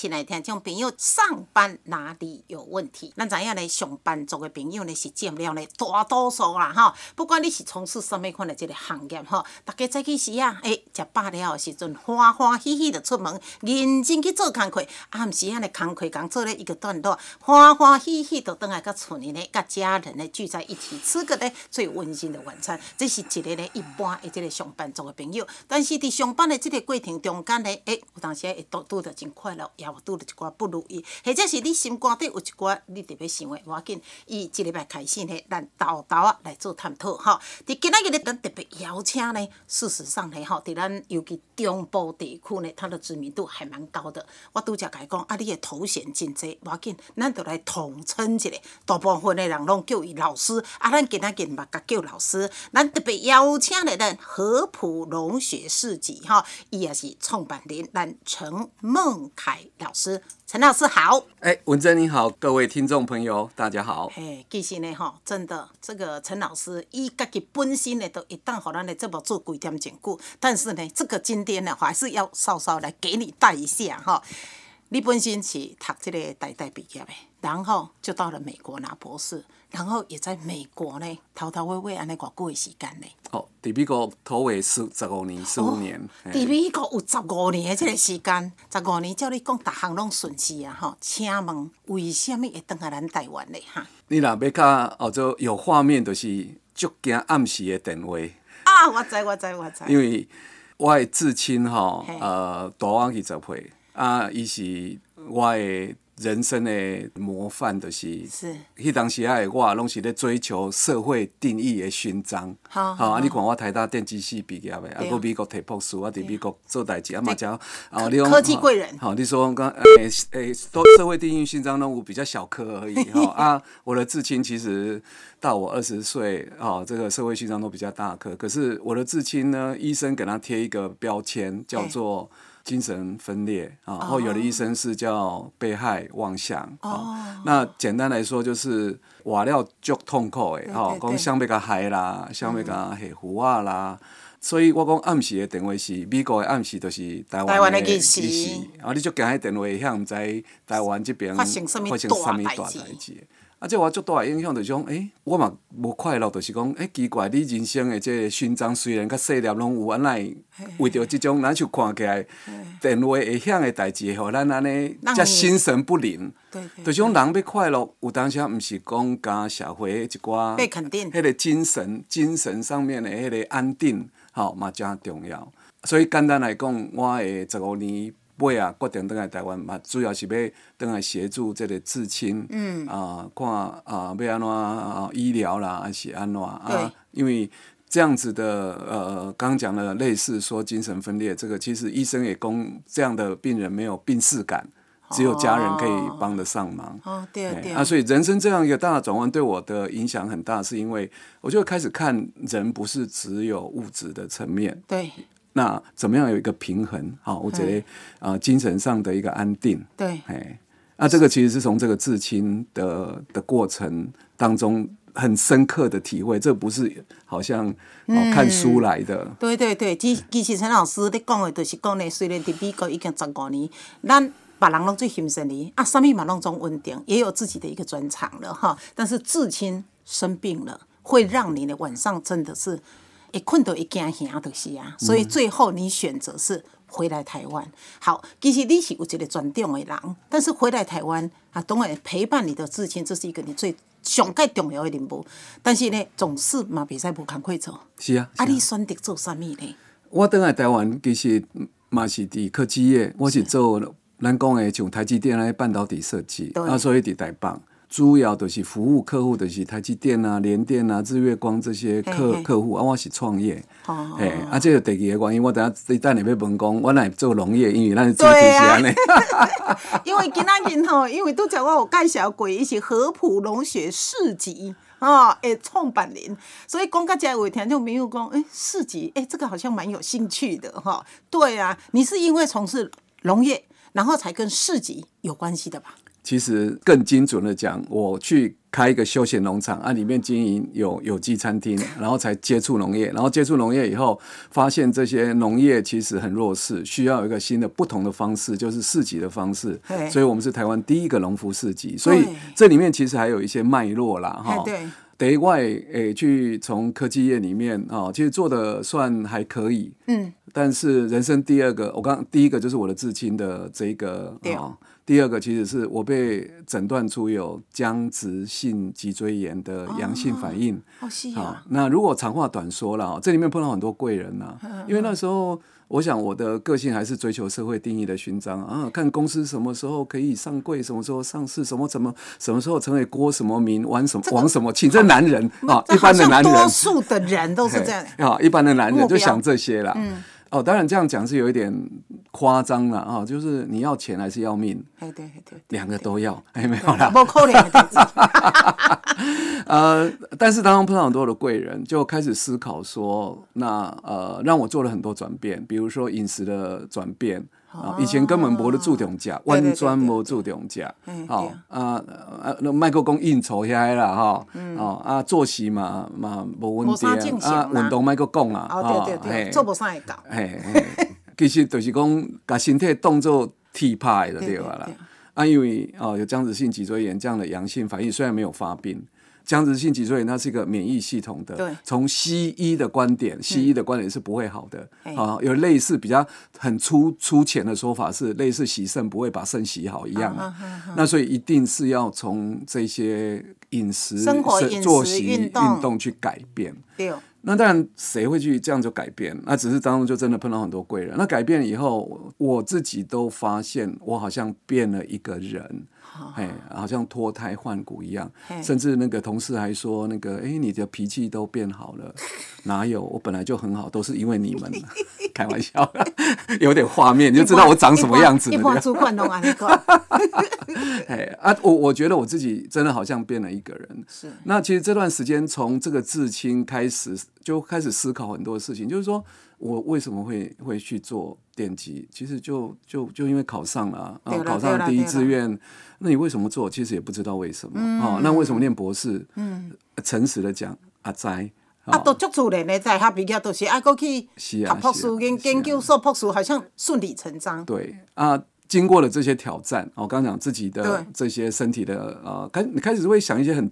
亲爱听众朋友，上班哪里有问题？咱知影咧，上班族的朋友咧是占了咧大多数啦吼。不管你是从事什么款的这个行业吼，大家早起时啊，诶，食饱了时阵，欢欢喜喜的出门，认真去做工课。暗时啊，咧工课刚做咧一个段落，欢欢喜喜的倒来甲厝里咧，甲家人咧聚在一起，吃个咧最温馨的晚餐。这是一个咧一般的这个上班族的朋友。但是伫上班的这个过程中间咧，诶，有当时会拄拄着真快乐。我拄着一寡不如意，或者是你心肝底有一寡你特别想的，无要紧。伊即礼拜开始呢，咱豆豆啊来做探讨吼。伫今仔日咧，咱特别邀请呢，事实上呢，吼，伫咱尤其中部地区呢，它的知名度还蛮高的。我拄则甲伊讲，啊，你的头衔真济，无要紧，咱就来统称一下。大部分的人拢叫伊老师，啊，咱今仔日嘛甲叫老师。咱特别邀请来咱合浦农学士级吼，伊也是创办人，咱陈孟凯老师。陈老师好，哎，文珍你好，各位听众朋友大家好。哎，其实呢，吼，真的，这个陈老师伊家己本身呢，都一旦好咱的这么做几点讲故，但是呢，这个今天呢，还是要稍稍来给你带一下哈。你本身是读这个大代毕业的，然后就到了美国拿博士，然后也在美国呢，头头尾尾安尼偌久的时间呢。哦，伫美国头尾十十五年，十五年。伫美国有十五年的即个时间，十五年，照你讲，逐项拢顺势啊！吼，请问为什么会登来咱台湾呢？哈？你若要较哦，做有画面，就是足惊暗时的电话。啊，我知我知我知。因为我的至亲吼，呃，大我二十岁。啊，伊是我的人生的模范，就是是。迄当时啊，我拢是咧追求社会定义的勋章。好，好啊！你看我台大电机系毕业的，啊，搁美国摕博士，啊，伫美国做代志，啊嘛讲，啊，你讲科技贵人。好，你说刚诶诶，都社会定义勋章拢有比较小颗而已。哈啊，我的至亲其实到我二十岁，哦，这个社会勋章都比较大颗。可是我的至亲呢，医生给他贴一个标签，叫做。精神分裂啊，或有的医生是叫被害妄想啊。那简单来说就是话了足痛苦的，吼，讲想要甲害啦，想要甲下胡啊啦。所以我讲暗时的电话是美国的暗时，就是台湾的意思。啊，你就惊迄电话向毋知台湾这边发生什么大代志。啊，即我足大影响，就是讲，诶，我嘛无快乐，就是讲，诶，奇怪，你人生的即个勋章虽然较细粒拢有，安奈为着即种，咱就看起来电话会响的代志，吼咱安尼则心神不宁。对就是讲人要快乐，有当时啊，毋是讲甲社会一寡被肯定，迄个精神、精神上面的迄个安定，吼嘛正重要。所以简单来讲，我诶十五年。尾啊，决定倒来台湾嘛，主要是要倒来协助这个至亲，啊，看啊，要安怎啊，医疗啦，还是安怎啊？因为这样子的，呃，刚讲的类似说精神分裂，这个其实医生也供这样的病人没有病逝感，只有家人可以帮得上忙。哦，对对。啊，所以人生这样一个大的转弯对我的影响很大，是因为我就开始看人不是只有物质的层面。对。那怎么样有一个平衡？好，我觉得啊，精神上的一个安定。对，哎，那这个其实是从这个至亲的的过程当中很深刻的体会，这不是好像哦看书来的。对对对，其其实陈老师你讲的，就是讲呢，虽然在美国已经十五年，咱把人拢最欣赏你啊，什么嘛拢总稳定，也有自己的一个专长了哈。但是至亲生病了，会让你的晚上真的是。一困到一惊吓就是啊，所以最后你选择是回来台湾。好，其实你是有一个专长的人，但是回来台湾啊，当然陪伴你的至亲，这是一个你最上盖重要的任务。但是呢，总是嘛，比赛不赶快做。是啊。啊，你选择做啥物呢？我等来台湾其实嘛是伫科技业，我是做咱讲的像台积电那半导体设计，啊，所以伫台北。主要都是服务客户，都是台积电啊、联电啊、日月光这些客客户。啊，我是创业，哎，啊，这个第二个原因，我等下你等你要问讲，我来做农业，因为咱是做这些呢。因为今仔日吼，因为都讲我有介绍过，伊是合浦农学市集哦，诶，创办人，所以讲到这我听就没有讲，诶，市集，诶，这个好像蛮有兴趣的哈。对啊，你是因为从事农业。然后才跟市集有关系的吧？其实更精准的讲，我去开一个休闲农场，啊，里面经营有有机餐厅，然后才接触农业，然后接触农业以后，发现这些农业其实很弱势，需要有一个新的不同的方式，就是市集的方式对。所以我们是台湾第一个农夫市集，所以对这里面其实还有一些脉络啦，哈。哎对，得外诶，去从科技业里面啊、其实做的算还可以，嗯，但是人生第二个，我刚第一个就是我的至亲的这个对啊、第二个其实是我被诊断出有僵直性脊椎炎的阳性反应。哦是好、啊，那如果长话短说了，这里面碰到很多贵人呐、因为那时候我想我的个性还是追求社会定义的勋章啊，看公司什么时候可以上柜，什么时候上市，什么什么什么时候成为郭什么名，玩什么这个王什么请，这男人啊，一般的男人多数的人都是这样。啊，一般的男人就想这些了。嗯，哦，当然这样讲是有一点夸张了啊，就是你要钱还是要命，哎对对对，两个都要，哎，没有啦。不可能的代志。呃，但是当中碰到很多的贵人，就开始思考说，那呃，让我做了很多转变，比如说饮食的转变。啊，以前根本无咧注重食，完全无注重食嗯，好啊啊，那麦克讲应酬遐啦，哈，哦啊，作息嘛嘛无稳定啊，运动麦克讲啊，哦对对对，做不上会到。嘿，嘿 其实就是讲，把身体当做替派的对对吧啦。啊，因为哦有僵直性脊椎炎这样的阳性反应，虽然没有发病，僵直性脊椎炎它是一个免疫系统的。从西医的观点，西医的观点是不会好的。嘿啊，有类似比较很粗粗浅的说法是，类似洗肾不会把肾洗好一样啊。那所以一定是要从这些饮食、生活作息、运动去改变。对，那当然，谁会去这样就改变？那只是当中就真的碰到很多贵人。那改变以后，我自己都发现，我好像变了一个人，哎，好像脱胎换骨一样。甚至那个同事还说，那个，哎，你的脾气都变好了。哪有？我本来就很好，都是因为你们。开玩笑，有点画面，你就知道我长什么样子了。一般主管拢安尼讲。哎啊，我我觉得我自己真的好像变了一个人。是那其实这段时间从这个至亲开始，就开始思考很多事情，就是说我为什么会会去做电机？其实就就就因为考上了啊，考上了第一志愿。那你为什么做？其实也不知道为什么啊、那为什么念博士？嗯，诚实的讲，阿哉啊，都足自然的，在他毕业都是爱过去读博士是啊研研究所博士，好像顺理成章。对啊，经过了这些挑战，哦我刚刚讲自己的这些身体的呃，开你开始会想一些很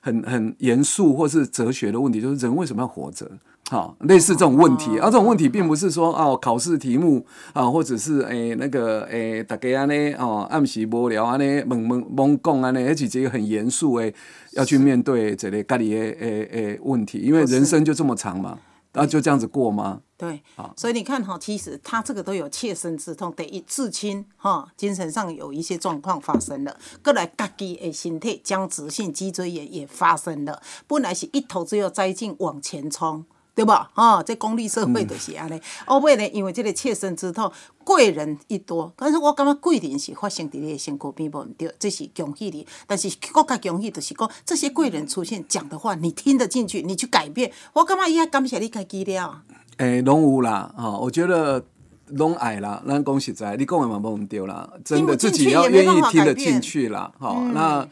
很很严肃或是哲学的问题，就是人为什么要活着？好、类似这种问题，哦而、这种问题并不是说哦，考试题目啊，或者是诶、那个诶，大家安尼哦，暗时无聊安尼猛猛猛讲安尼，而且这个很严肃诶，要去面对这类家里诶诶诶问题，因为人生就这么长嘛，然后就这样子过吗？对，所以你看哈，其实他这个都有切身之痛，等于至亲哈，精神上有一些状况发生了，过来家己的身体僵直性脊椎炎也发生了，本来是一头只有栽进往前冲。对吧？哦，这功利社会就是安尼。后尾呢，因为这个切身之痛，贵人一多，但是我感觉贵人是发生伫你的身躯边无毋对，这是恭喜你。但是更加恭喜就是讲，这些贵人出现讲的话，你听得进去，你去改变，我感觉伊还感谢你家己了。诶，拢有啦，哦、我觉得拢爱啦。咱讲实在，你讲的嘛无毋对啦，真的自己要愿意听得进去啦，哦、那。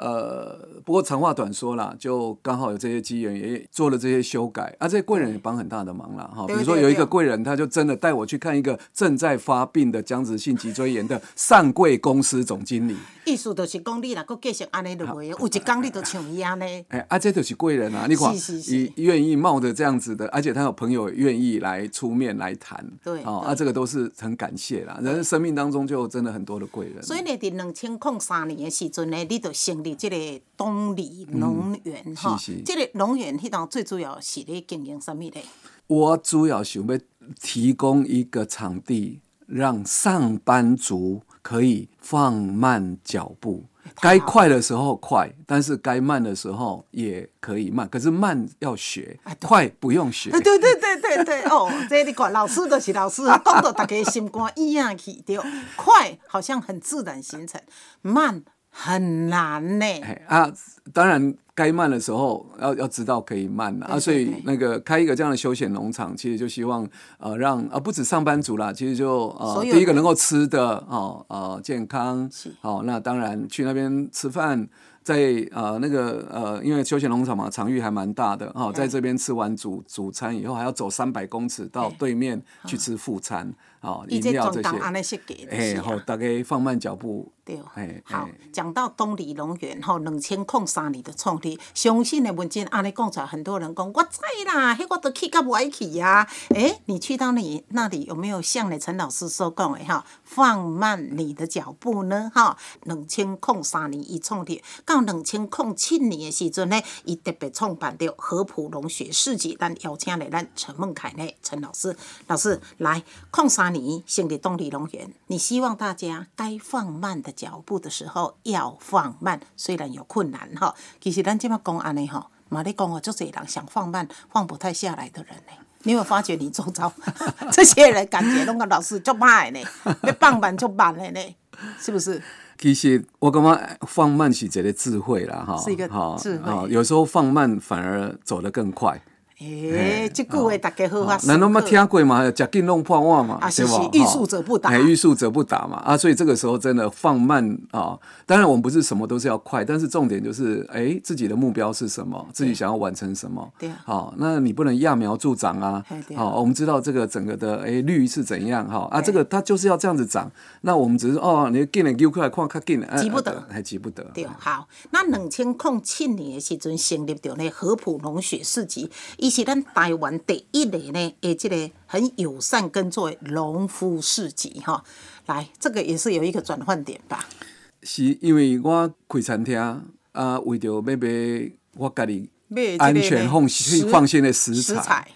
呃，不过长话短说啦，就刚好有这些机缘，也做了这些修改，啊，这些贵人也帮很大的忙啦，哈。比如说有一个贵人，他就真的带我去看一个正在发病的僵直性脊椎炎的上柜公司总经理，意思就是讲，你若搁继续安尼落去，有一天你就像伊安尼。哎、啊，这就是贵人啊！你看，是是是愿意冒着这样子的，而且他有朋友愿意来出面来谈，对哦，对啊，这个都是很感谢啦。人生命当中就真的很多的贵人，所以呢，伫两千零三年的时阵呢，你就成立这个东里农园哈，是是即、个农园迄档最主要是咧经营什么咧？我主要想要提供一个场地，让上班族可以放慢脚步。该快的时候快，但是该慢的时候也可以慢。可是慢要学，快不用学。对对对对对哦，这你看，老师就是老师，讲到大家心肝一样去对，快好像很自然形成，慢很难呢。哎啊，当然该慢的时候要要知道可以慢了啊，所以那个开一个这样的休闲农场，其实就希望呃让啊不止上班族啦，其实就呃第一个能够吃的哦呃健康，好那当然去那边吃饭。在呃那个呃，因为休闲农场嘛，场域还蛮大的哈，在这边吃完主主餐以后，还要走三百公尺到对。面去吃副餐，啊，饮料这些，哎，好，大概放慢脚步。对，好，讲到东里龙园吼，两千零三年的创立，相信的文件安尼讲出来，很多人讲我知啦，迄我都去到不爱去呀。诶，你去到你那里有没有像你陈老师所讲的哈，放慢你的脚步呢？哈，两千零三年伊创立，到两千零七年的时阵呢，伊特别创办着合浦农学市集，咱邀请来咱陈梦凯呢，陈老师，老师来，零三年成立东里农园，你希望大家该放慢的。脚步的时候要放慢，虽然有困难哈。其实咱这么讲安尼哈，马里讲哦，就这人想放慢，放不太下来的人呢。你有发觉你周遭 这些人感觉那个老师就慢呢，要放慢就慢了呢，是不是？其实我感觉放慢是一个智慧啦哈，是一个智慧。有时候放慢反而走得更快。诶，这句话大家好啊！难道没听过嘛？食紧弄破碗嘛，对吧？欲速则不达，欲速则不达嘛啊！所以这个时候真的放慢啊。当然，我们不是什么都是要快，但是重点就是，哎，自己的目标是什么？自己想要完成什么？对啊。好，那你不能揠苗助长啊！好，我们知道这个整个的哎绿是怎样哈啊，这个它就是要这样子长。那我们只是哦，你紧点丢过来看，看紧急不得，还急不得。对，好。那两千零七年的时阵成立着呢合浦农学市集。是咱台湾第一个呢，诶，即个很友善耕作农夫市集哈，来，这个也是有一个转换点吧。是因为我开餐厅啊，为着要买我家己安全放放心的食材。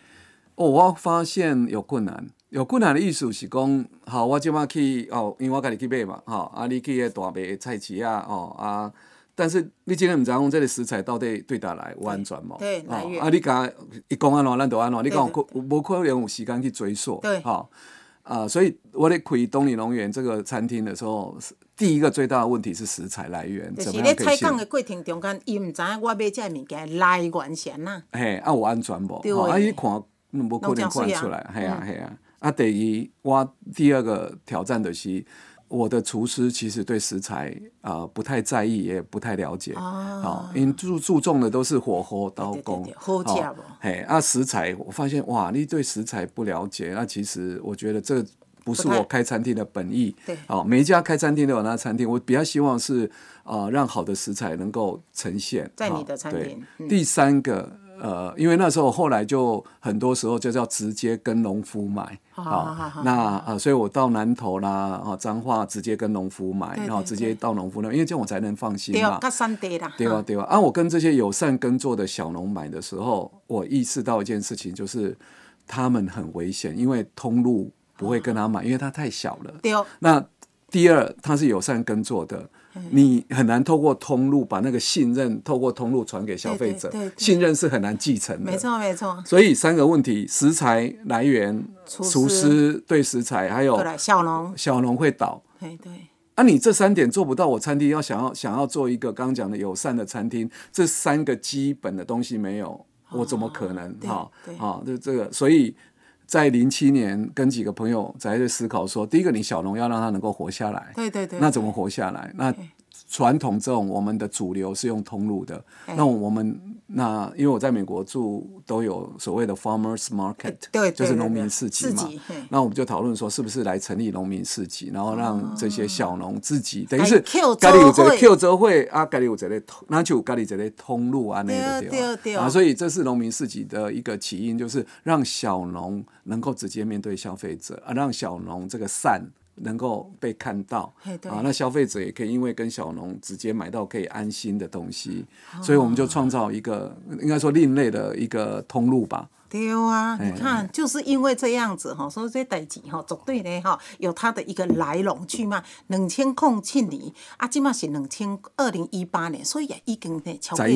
哦，我发现有困难，有困难的意思是讲，好，我即马去哦，因为我家己去买嘛，哈，啊，你去个大卖菜市啊，哦啊。但是你今天唔知讲这个食材到底对哪来有安全冇？对，来源。啊，你讲一讲安怎，咱就安怎。你讲可无可能有时间去追溯？对，哈啊，所以我咧开东里农园这个餐厅的时候，第一个最大的问题是食材来源。就是咧采购的过程中间，伊唔知我买这物件来源先呐。嘿，啊有安全无？对。啊，伊看无可能看出来，系啊系啊。啊，第二我第二个挑战的是。我的厨师其实对食材啊不太在意，也不太了解，啊，因注注重的都是火候、刀工，好食嘿，啊，食材我发现哇，你对食材不了解，那其实我觉得这不是我开餐厅的本意。对，好，每一家开餐厅都有那餐厅，我比较希望是啊，让好的食材能够呈现在你的餐厅。第三个。呃，因为那时候后来就很多时候就叫直接跟农夫买，好，那啊，所以我到南投啦，啊，彰化直接跟农夫买，然后直接到农夫那，因为这样我才能放心嘛。对啊，对啊，啊，我跟这些友善耕作的小农买的时候，我意识到一件事情，就是他们很危险，因为通路不会跟他买，因为他太小了。对哦。那第二，他是友善耕作的。你很难透过通路把那个信任透过通路传给消费者，信任是很难继承的。没错没错。所以三个问题：食材来源、厨师对食材，还有小农小农会倒。对对。啊，你这三点做不到，我餐厅要想要想要做一个刚刚讲的友善的餐厅，这三个基本的东西没有，我怎么可能？哈，好，就这个，所以。在零七年，跟几个朋友在思考说，第一个，你小龙要让它能够活下来，对对对，那怎么活下来？那传统这种我们的主流是用通路的，那我们那因为我在美国住，都有所谓的 farmers market，对，就是农民市集嘛。那我们就讨论说，是不是来成立农民市集，然后让这些小农自己，等于是家里有这个 Q 周会啊，家里有这类通，那就家里这类通路啊，那个对啊，所以这是农民市集的一个起因，就是让小农能够直接面对消费者啊，让小农这个善。能够被看到啊，那消费者也可以因为跟小农直接买到可以安心的东西，所以我们就创造一个应该说另类的一个通路吧。对啊，你看就是因为这样子哈，所以这代志哈，绝对呢哈，有它的一个来龙去脉。两千空七年啊，今嘛是两千二零一八年，所以也已经呢超过，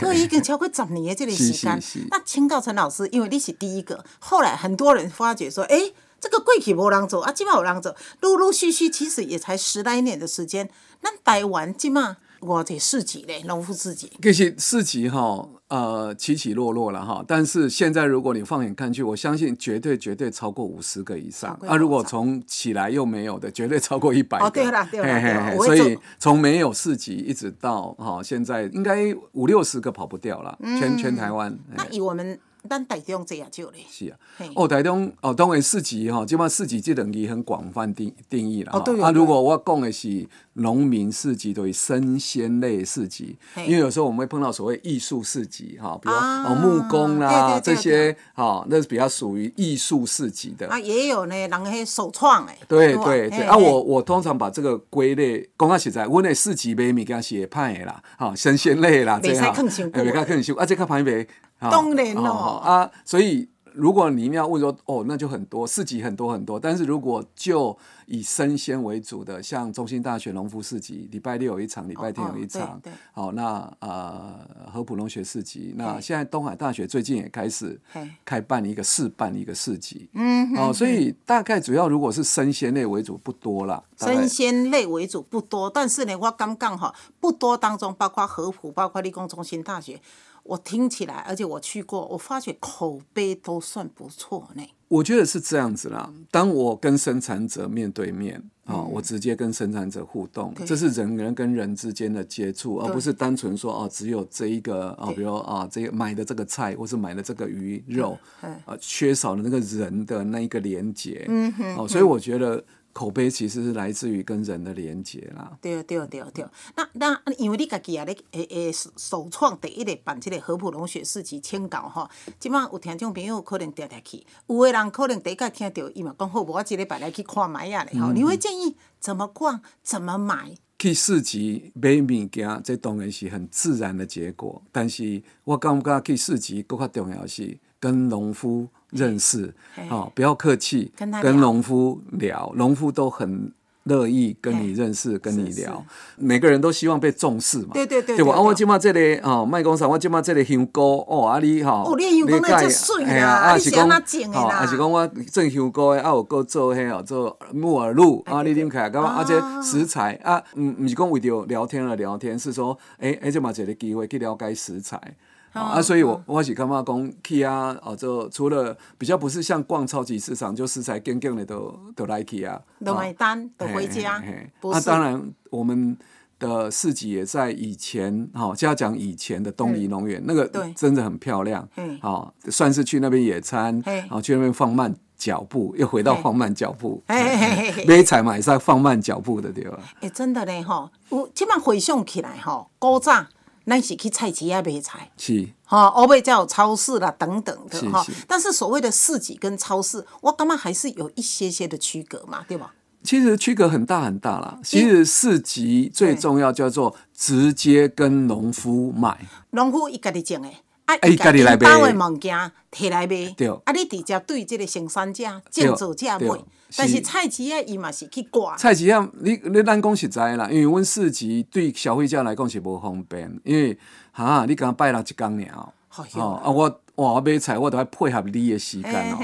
对，已经超过十年的这个时间。那请教陈老师，因为你是第一个，后来很多人发觉说，哎。这个过去无人做啊，今嘛有人做，陆陆续续其实也才十来年的时间。那台湾今嘛我这市集嘞，农夫市集。其实市集哈，呃，起起落落了哈。但是现在如果你放眼看去，我相信绝对绝对超过五十个以上。啊，如果从起来又没有的，绝对超过一百个。哦，对了，对了，所以从没有市集一直到哈，现在应该五六十个跑不掉了。全全台湾。那以我们。咱台中这样少咧。是啊，哦，台中哦，当然四级哈，基本上四级这等于很广泛定定义了。哦，对。啊，如果我讲的是农民四级，对于生鲜类四级，因为有时候我们会碰到所谓艺术四级哈，比如哦木工啦这些，哈，那是比较属于艺术四级的。啊，也有呢，人迄首创诶。对对对，啊，我我通常把这个归类，讲到实在，我那四级卖物件是会歹的啦，哈，生鲜类啦，这样，袂较更少，啊，这较歹卖。当然哦啊，所以如果你要问说哦，那就很多市集很多很多，但是如果就以生鲜为主的，像中心大学农夫市集，礼拜六有一场，礼拜天有一场，好，那呃和普农学市集，那现在东海大学最近也开始开办一个试办一个市集，嗯，哦，所以大概主要如果是生鲜类为主不多了，生鲜类为主不多，但是呢，我刚刚哈不多当中，包括和普，包括立工中心大学。我听起来，而且我去过，我发觉口碑都算不错呢。我觉得是这样子啦。当我跟生产者面对面啊，我直接跟生产者互动，这是人人跟人之间的接触，而不是单纯说哦，只有这一个啊，比如啊，这个买的这个菜，或是买的这个鱼肉，啊，缺少了那个人的那一个连接。嗯哼。哦，所以我觉得。口碑其实是来自于跟人的连接啦。对对对对，那那因为你家己也咧诶诶首创第一个办这个合浦龙雪市集签稿吼，即摆有听众朋友可能定定去，有的人可能第一下听到伊嘛讲好，无我即礼拜来去看买啊咧吼。你会建议怎么逛，怎么买？去市集买物件，这当然是很自然的结果。但是我感觉去市集更较重要是跟农夫。认识，哦，不要客气，跟农夫聊，农夫都很乐意跟你认识，跟你聊。每个人都希望被重视嘛，对对对，对吧？我今嘛这里哦，卖工厂，我今嘛这里香菇哦，啊你哈，哦，你香菇那真水啦，啊是讲，啊是讲我种香菇的，啊有搁做迄哦做木耳露，啊你啉起来干嘛？而且食材啊，唔唔是讲为着聊天而聊天，是说，诶，而且嘛一个机会去了解食材。啊，所以我我是感觉讲去啊，哦，就除了比较不是像逛超级市场，就食材更更的都都来去啊，都买单都回家。那当然，我们的市集也在以前，哈，就要讲以前的东篱农园，那个真的很漂亮，好，算是去那边野餐，好去那边放慢脚步，又回到放慢脚步，买菜嘛也是放慢脚步的对吧？哎，真的嘞哈，我起码回想起来哈，古早。咱是去菜市啊买菜，是，哈，后尾才有超市啦等等的哈。但是所谓的市集跟超市，我感觉还是有一些些的区隔嘛，对吧？其实区隔很大很大啦。其实市集最重要叫做直接跟农夫买，农夫伊家己种诶。啊，伊家己包诶物件摕来卖，对，啊，你直接对即个生产者、建造者卖。但是菜市啊，伊嘛是去挂。菜市啊，你你咱讲实在啦，因为阮市集对消费者来讲是无方便，因为哈，你刚拜六一工尔，哦，啊，我哇，我买菜我都要配合你诶时间哦，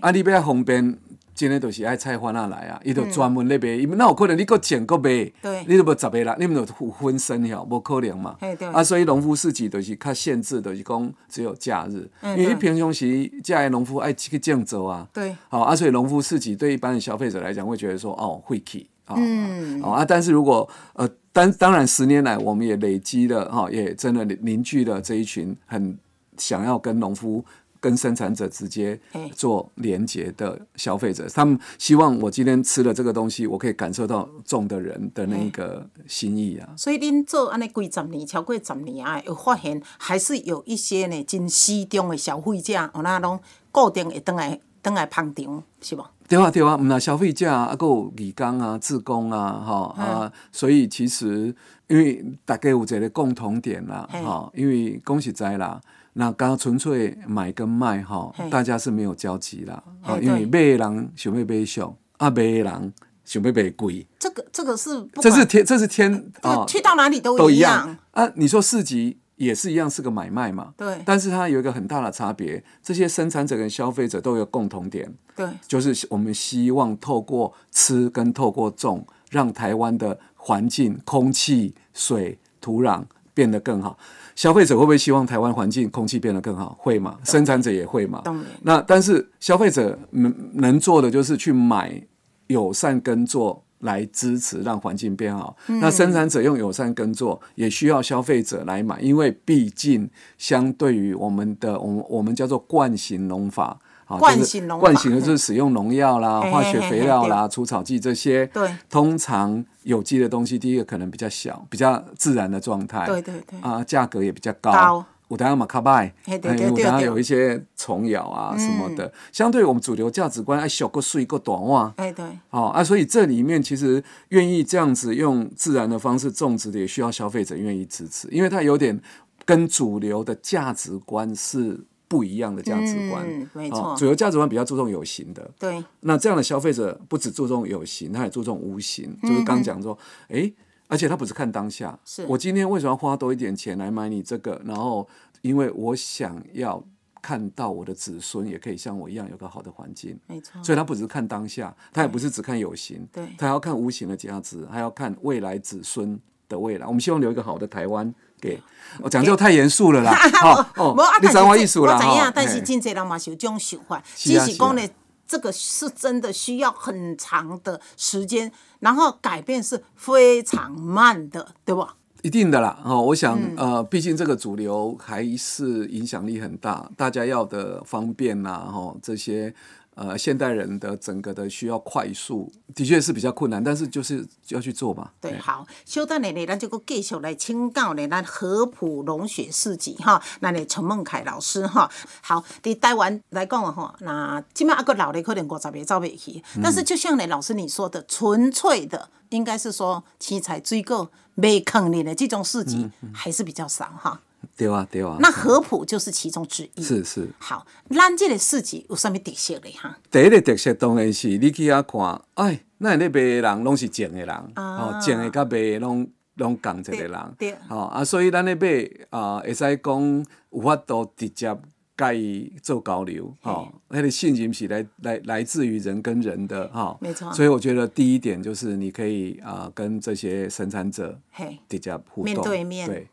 啊，你要方便。真诶，就是爱菜贩仔来啊，伊就专门咧卖，伊那有可能你搁种搁卖，你都无十个人，你们就分身了，无可能嘛。啊，所以农夫市集就是较限制，就是讲只有假日，因为平常时假诶农夫爱去种植啊。对。好，啊，所以农夫市集对一般的消费者来讲，会觉得说哦，会去啊。嗯。啊，但是如果呃，当当然十年来，我们也累积了哈，也真的凝聚了这一群很想要跟农夫。跟生产者直接做连接的消费者，他们希望我今天吃了这个东西，我可以感受到种的人的那一个心意啊。所以您做安尼几十年，超过十年啊，有发现还是有一些呢，真始终的消费者，有那拢固定会登来登来捧场，是不？对啊对啊，唔那消费者啊，还有义工啊、志工啊，哈啊，所以其实因为大家有一个共同点啦，哈，因为恭喜在啦。那刚刚纯粹买跟卖哈，大家是没有交集啦。啊，因为卖人想要买上，啊卖人想要卖贵。这个这个是，这是天，这是天啊，去到哪里都一样啊。你说市集也是一样，是个买卖嘛。对。但是它有一个很大的差别，这些生产者跟消费者都有共同点。对。就是我们希望透过吃跟透过种，让台湾的环境、空气、水。土壤变得更好。消费者会不会希望台湾环境空气变得更好？会嘛？生产者也会嘛？那但是消费者能能做的就是去买友善耕作来支持，让环境变好。那生产者用友善耕作，也需要消费者来买，因为毕竟相对于我们的我们我们叫做惯性农法。惯性农惯性的就是使用农药啦、化学肥料啦、除草剂这些。对通常有机的东西，第一个可能比较小，比较自然的状态。对对对啊，价格也比较高。我等下马卡拜，嘿对对对对有一些虫咬啊什么的，相对我们主流价值观，哎，小个碎个短袜，哎对，哦啊，所以这里面其实愿意这样子用自然的方式种植的，也需要消费者愿意支持，因为它有点跟主流的价值观是不一样的价值观。嗯没哦错。主流价值观比较注重有形的，对。那这样的消费者不只注重有形，他也注重无形，就是刚讲说，诶，而且他不是看当下，是。我今天为什么要花多一点钱来买你这个？然后因为我想要看到我的子孙也可以像我一样有个好的环境，没错，所以他不只是看当下，他也不是只看有形，对。他要看无形的价值，还要看未来子孙的未来。我们希望留一个好的台湾给。我讲这个太严肃了啦，哦 哦你知道但是这我意思啦，我知影哈，但是嘿真侪人嘛是有这种想法，是啊只是讲呢这个是真的需要很长的时间，然后改变是非常慢的，对吧？一定的啦，哦，我想，嗯呃，毕竟这个主流还是影响力很大，大家要的方便呐、哦，这些呃现代人的整个的需要快速，的确是比较困难，但是就是要去做嘛。对，哎好，稍等下呢，咱就搁继续来请教呢，咱合浦农学四级哈，咱的陈梦凯老师哈。好，伫台湾来讲啊吼，那即摆啊个老的可能五十个走袂去，嗯但是就像呢老师你说的，纯粹的应该是说青菜水果没坑你的这种市集嗯还是比较少哈。对啊，对啊。那合浦就是其中之一。是是，好，咱这个市集有啥物特色嘞哈？第一个特色当然是你去遐看，哎，那咧卖的人拢是正的人，啊。哦，正的甲卖的拢拢共一个人。对对，哦啊，所以咱咧买啊，会使讲有法度直接甲伊做交流，哦，那个信任是来来来自于人跟人的哈，没错。所以我觉得第一点就是你可以啊跟这些生产者嘿，直接互动，面对面。对，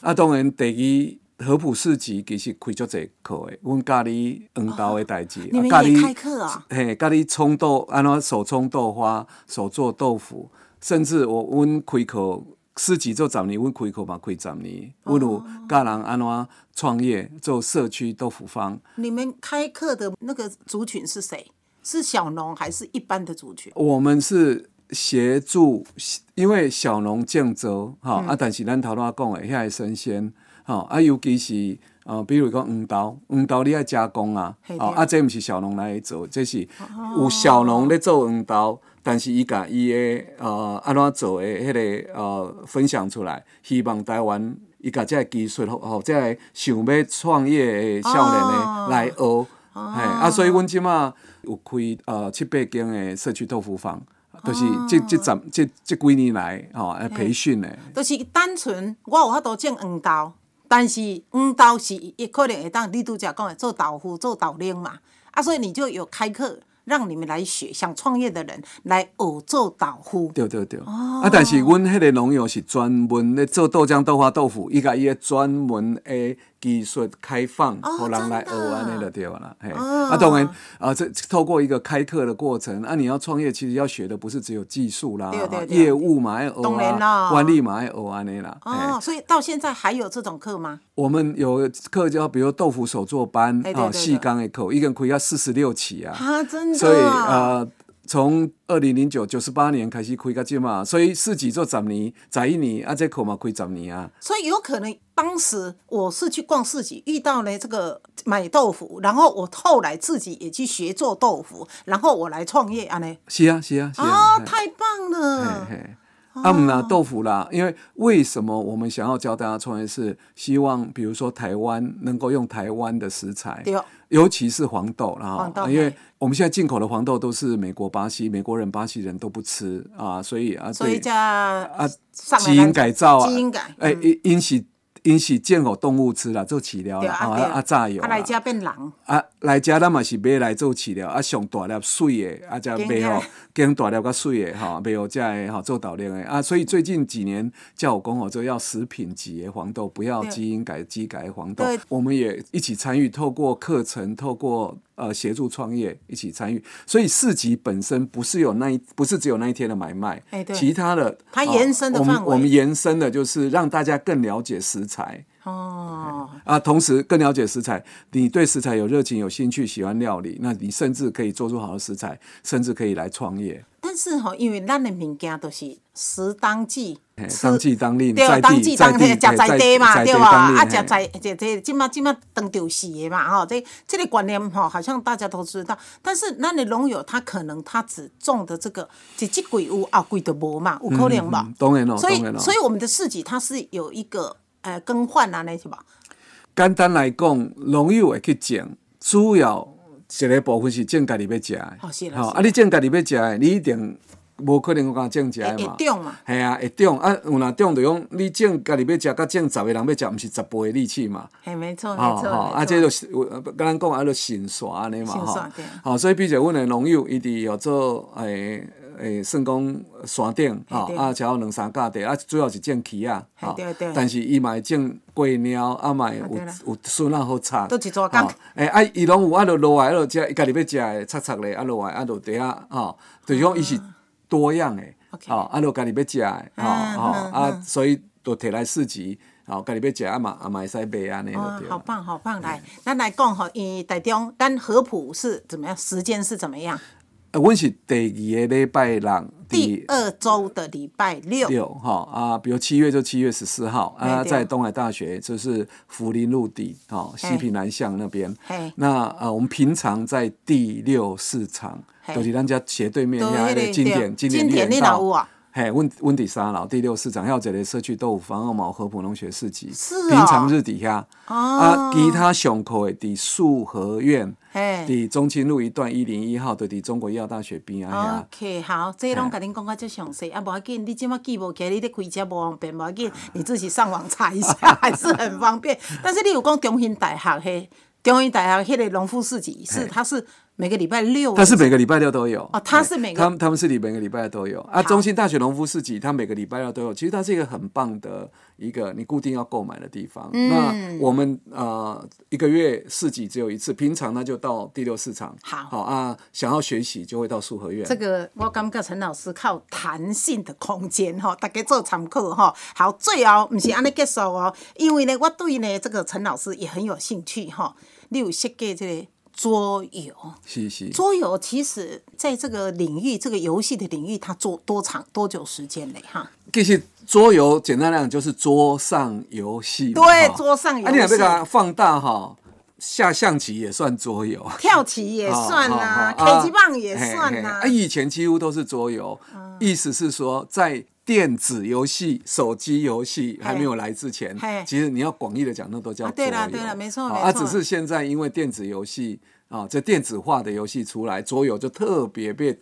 啊，当然第二合浦市集其实开足侪课的，阮教你黄豆的代志，教你开课啊？嘿，教你冲豆，安怎手冲豆花，手做豆腐，甚至我阮开课市集做十年，阮开课嘛开十年，阮有教人安怎创业做社区豆腐坊。你们开课的那个族群是谁？是小农还是一般的族群？我们是协助，因为小农种植哈、啊，但是咱头拄仔讲的遐个生鲜，吼啊，尤其是呃，比如讲黄豆，黄豆你爱加工啊，哦啊，这毋是小农来做，这是有小农咧做黄豆，但是伊甲伊的呃安怎做的迄、个呃分享出来，希望台湾伊甲即个技术吼，吼，这个想要创业的少年哦。的来学。嘿，啊，所以阮即马有开呃七八间的社区豆腐坊，就是即即十即即几年来吼来培训的。就是单纯我有法度种黄豆，但是黄豆是伊可能会当你拄则讲的做豆腐、做豆奶嘛，啊，所以你就有开课让你们来学，想创业的人来学做豆腐。对对对，哦。啊，但是阮迄个农友是专门咧做豆浆、豆花、豆腐，伊甲伊个专门的技术开放，哦互人来学真的安尼就对了啦。嘿，啊，当然啊，这透过一个开课的过程，啊，你要创业，其实要学的不是只有技术啦业务嘛要学当然啦啊，管理嘛要学安尼啦。哦，所以到现在还有这种课吗？我们有课叫，比如豆腐手作班啊，细钢的课，一个人可以要四十六期啊。啊，真的。所以呃，从二零零九九十八年开始开到即嘛，所以四级做十年，十一年啊，这课嘛开十年啊。所以有可能当时我是去逛市集，遇到呢这个买豆腐，然后我后来自己也去学做豆腐，然后我来创业啊呢。是啊，是啊，是啊。啊，嘿太棒了！嘿嘿啊，姆拿豆腐啦，因为为什么我们想要教大家创业是希望，比如说台湾能够用台湾的食材，尤其是黄豆啦，因为我们现在进口的黄豆都是美国、巴西，美国人、巴西人都不吃啊，所以啊，对所以叫啊基因改造啊，基因改，哎，嗯。因因是因是建互动物吃了，做饲料啦，啊啊啊炸药啊来啦。遮变人，啊，来遮咱嘛是买来做饲料，啊上大粒水的，啊才买吼，更大粒较水的吼，卖互遮的吼做导量的啊。所以最近几年叫我讲哦，就要食品级的黄豆，不要基因改基改黄豆对。我们也一起参与，透过课程，透过呃协助创业一起参与。所以市集本身不是有那一不是只有那一天的买卖，其他的它哦延伸的范围我们延伸的就是让大家更了解食材。哦，啊，同时更了解食材，你对食材有热情、有兴趣、喜欢料理，那你甚至可以做出好的食材，甚至可以来创业。但是吼，因为咱的物件都是时当季当季当令，对，在当季当地在地地食在地嘛，对在吧？啊，食在这这即马即马当就是的嘛，吼，这这个观念吼，好像大家都知道。但是咱的农友他可能他只种的这个一季鬼有后季就无嘛，有可能吧。嗯当然咯，所以。所以我们的市集它是有一个呃更换啊，那是吧？简单来讲，农友会去种，主要一个部分是种家己要食的。吼啊，你种家己要食的，你一定无可能讲种食的会嘛。会中嘛系啊，会种啊，有若种就讲你种家己要食，甲种十个人要食，毋是十倍的力气嘛。系，没错没错，吼吼，啊。这就是有跟咱讲啊，就神算安尼嘛吼新刷对。吼，所以比如阮的农友，伊伫有做诶诶，算讲山顶吼，啊，才有两三架地，啊，主要是种鱼啊，吼嘿对对但是伊嘛会种鸡鸟，啊嘛会有有笋啊好插。都一撮工诶，啊，伊拢有啊，就落来，啊，就食，伊家己要食诶，插插咧，啊落来，啊就底下吼，就是讲伊是多样诶吼，啊，就家己要食诶，吼嗯吼，嗯啊，所以就摕来市集，好，家己要食啊嘛，啊嘛会使卖安尼就，对了。好棒好棒！来，咱来讲吼，伊台中咱合浦是怎么样？时间是怎么样？呃，阮是第二个礼拜六，第二周的礼拜六，六哈啊，比如七月就七月十四号啊，在东海大学就是福林路底哈西平南巷那边。嘿。那呃，我们平常在第六市场，嘿。就是咱家斜对面对遐那个个经典对。经典经典你猎人道哪有啊？嘿，温温底沙老第六市场，还有一个社区豆腐坊、二毛合浦农学市集，是哦平常日底下。哦啊，其他上课的伫树和苑，嘿伫中清路一段一零一号，就伫中国医药大学边啊。OK，好，这拢甲恁讲到足详细，啊，无要紧，你即马记无起来，你咧开车无方便，无要紧，你自己上网查一下，还是很方便。但是你有讲中兴大学嘿，中兴大学迄个农夫市集是，它是每个礼拜六，他是每个礼拜六都有哦他是每个他们他们是每个礼拜都有啊。中心大学农夫市集，他每个礼拜六都有。其实它是一个很棒的一个你固定要购买的地方。嗯那我们呃一个月市集只有一次，平常呢就到第六市场。好好啊，想要学习就会到树和苑。这个我感觉陈老师靠弹性的空间哈，大家做参考哈。好，最后不是安尼结束哦，因为呢，我对呢这个陈老师也很有兴趣哈。你有设计这个桌游，是是。桌游其实在这个领域，这个游戏的领域，它做多长多久时间嘞？哈，其实桌游简单来讲就是桌上游戏嘛。对桌上游戏啊，你若要给它放大哈，下象棋也算桌游。跳棋也算呐、好好好 k 击棒也算啊，以前几乎都是桌游，意思是说在。电子游戏、手机游戏还没有来之前，其实你要广义的讲，那都叫啊桌游。对啦对了没错啊，没错只是现在因为电子游戏啊，这电子化的游戏出来，桌游就特别被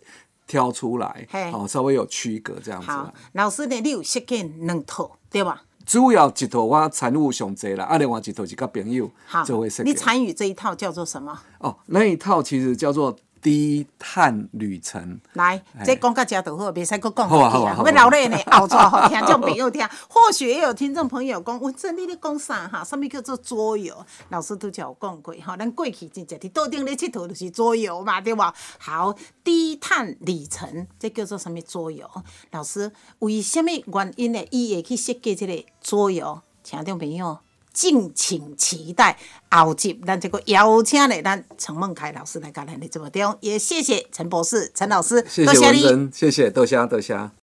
挑出来嘿，哦，稍微有区隔这样子好。，老师呢，你有设计两套对吧？主要一套我参与上济啦，啊，另外一套是甲朋友好做会设，计你。参与这一套叫做什么？哦，那一套其实叫做低碳旅程。来，这讲到这就好，袂使搁讲好啊下去好啊好啊要留咧呢，好听众朋友听。或许也有听众朋友讲，我这你咧讲啥哈？什么叫做桌游？老师都叫我讲过哈，咱过去真正伫桌顶咧佚佗就是桌游嘛，对吧？好，低碳旅程，这叫做什么桌游？老师为什么原因呢？伊会去设计这个桌游？听众朋友。敬请期待后集，咱这个邀请嘞，咱陈梦凯老师来跟咱的直播中，也谢谢陈博士、陈老师，谢多。谢文珍，谢谢豆香豆香。